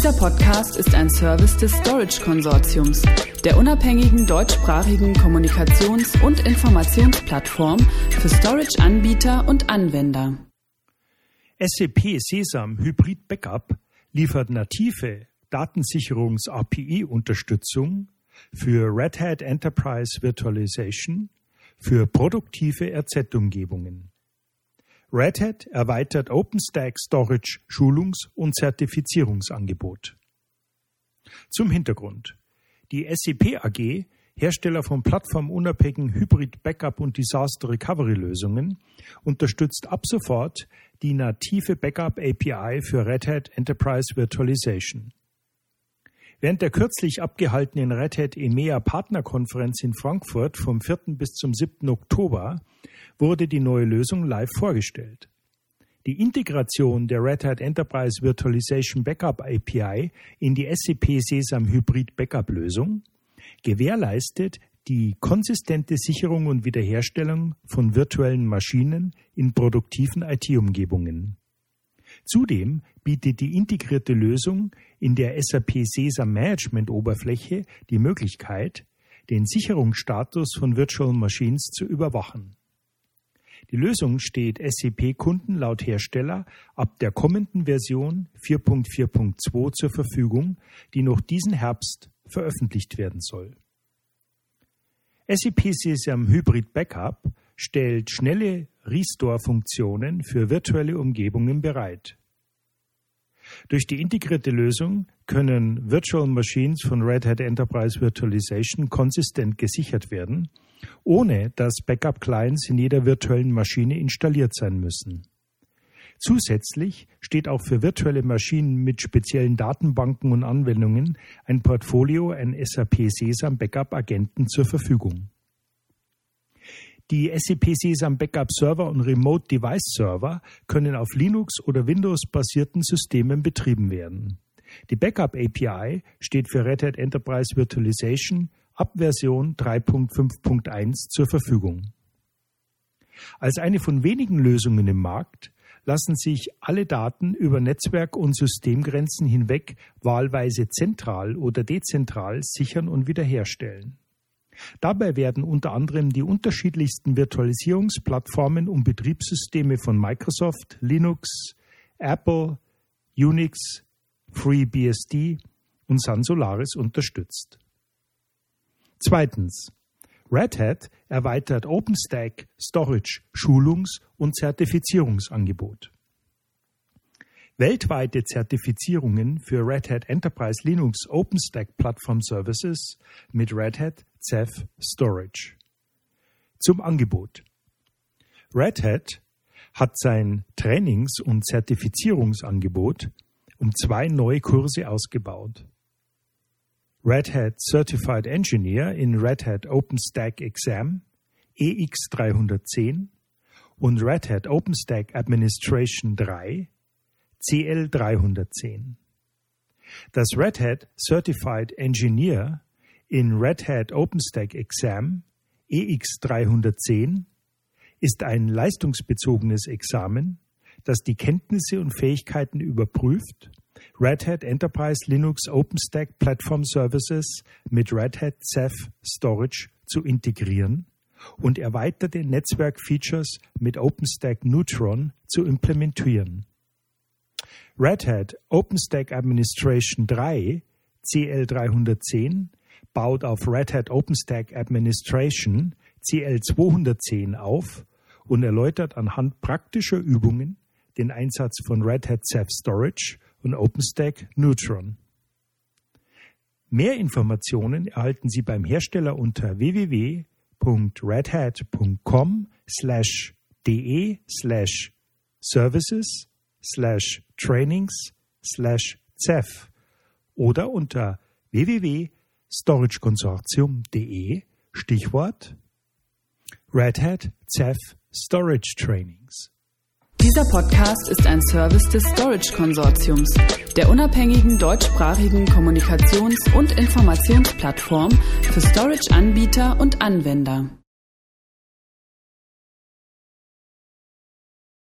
Dieser Podcast ist ein Service des Storage Konsortiums, der unabhängigen deutschsprachigen Kommunikations- und Informationsplattform für Storage-Anbieter und Anwender. SAP Sesam Hybrid Backup liefert native Datensicherungs-API-Unterstützung für Red Hat Enterprise Virtualization für produktive RZ-Umgebungen. Red Hat erweitert OpenStack Storage Schulungs- und Zertifizierungsangebot. Zum Hintergrund. Die SCP AG, Hersteller von plattformunabhängigen Hybrid Backup und Disaster Recovery Lösungen, unterstützt ab sofort die native Backup API für Red Hat Enterprise Virtualization. Während der kürzlich abgehaltenen Red Hat EMEA Partnerkonferenz in Frankfurt vom 4. bis zum 7. Oktober wurde die neue Lösung live vorgestellt. Die Integration der Red Hat Enterprise Virtualization Backup API in die SCP Sesam Hybrid Backup Lösung gewährleistet die konsistente Sicherung und Wiederherstellung von virtuellen Maschinen in produktiven IT-Umgebungen. Zudem bietet die integrierte Lösung in der SAP Sesam Management Oberfläche die Möglichkeit, den Sicherungsstatus von Virtual Machines zu überwachen. Die Lösung steht SAP-Kunden laut Hersteller ab der kommenden Version 4.4.2 zur Verfügung, die noch diesen Herbst veröffentlicht werden soll. SAP Sesam Hybrid Backup stellt schnelle Restore-Funktionen für virtuelle Umgebungen bereit. Durch die integrierte Lösung können Virtual Machines von Red Hat Enterprise Virtualization konsistent gesichert werden, ohne dass Backup-Clients in jeder virtuellen Maschine installiert sein müssen. Zusätzlich steht auch für virtuelle Maschinen mit speziellen Datenbanken und Anwendungen ein Portfolio an SAP Sesam Backup Agenten zur Verfügung. Die SAP Sesam Backup Server und Remote Device Server können auf Linux oder Windows basierten Systemen betrieben werden. Die Backup API steht für Red Hat Enterprise Virtualization ab Version 3.5.1 zur Verfügung. Als eine von wenigen Lösungen im Markt lassen sich alle Daten über Netzwerk- und Systemgrenzen hinweg wahlweise zentral oder dezentral sichern und wiederherstellen. Dabei werden unter anderem die unterschiedlichsten Virtualisierungsplattformen und Betriebssysteme von Microsoft, Linux, Apple, Unix, FreeBSD und Sun Solaris unterstützt. Zweitens. Red Hat erweitert OpenStack Storage Schulungs- und Zertifizierungsangebot. Weltweite Zertifizierungen für Red Hat Enterprise Linux OpenStack Platform Services mit Red Hat Ceph Storage. Zum Angebot. Red Hat hat sein Trainings- und Zertifizierungsangebot um zwei neue Kurse ausgebaut. Red Hat Certified Engineer in Red Hat OpenStack Exam EX310 und Red Hat OpenStack Administration 3 CL310. Das Red Hat Certified Engineer in Red Hat OpenStack Exam EX310 ist ein leistungsbezogenes Examen, das die Kenntnisse und Fähigkeiten überprüft, Red Hat Enterprise Linux OpenStack Platform Services mit Red Hat Ceph Storage zu integrieren und erweiterte Netzwerkfeatures mit OpenStack Neutron zu implementieren. Red Hat OpenStack Administration 3 CL310 baut auf Red Hat OpenStack Administration CL210 auf und erläutert anhand praktischer Übungen den Einsatz von Red Hat Ceph Storage und OpenStack Neutron. Mehr Informationen erhalten Sie beim Hersteller unter www.redhat.com slash de slash services slash trainings slash Ceph oder unter www.storageconsortium.de Stichwort Red Hat Ceph Storage Trainings. Dieser Podcast ist ein Service des Storage Konsortiums, der unabhängigen deutschsprachigen Kommunikations- und Informationsplattform für Storage-Anbieter und Anwender.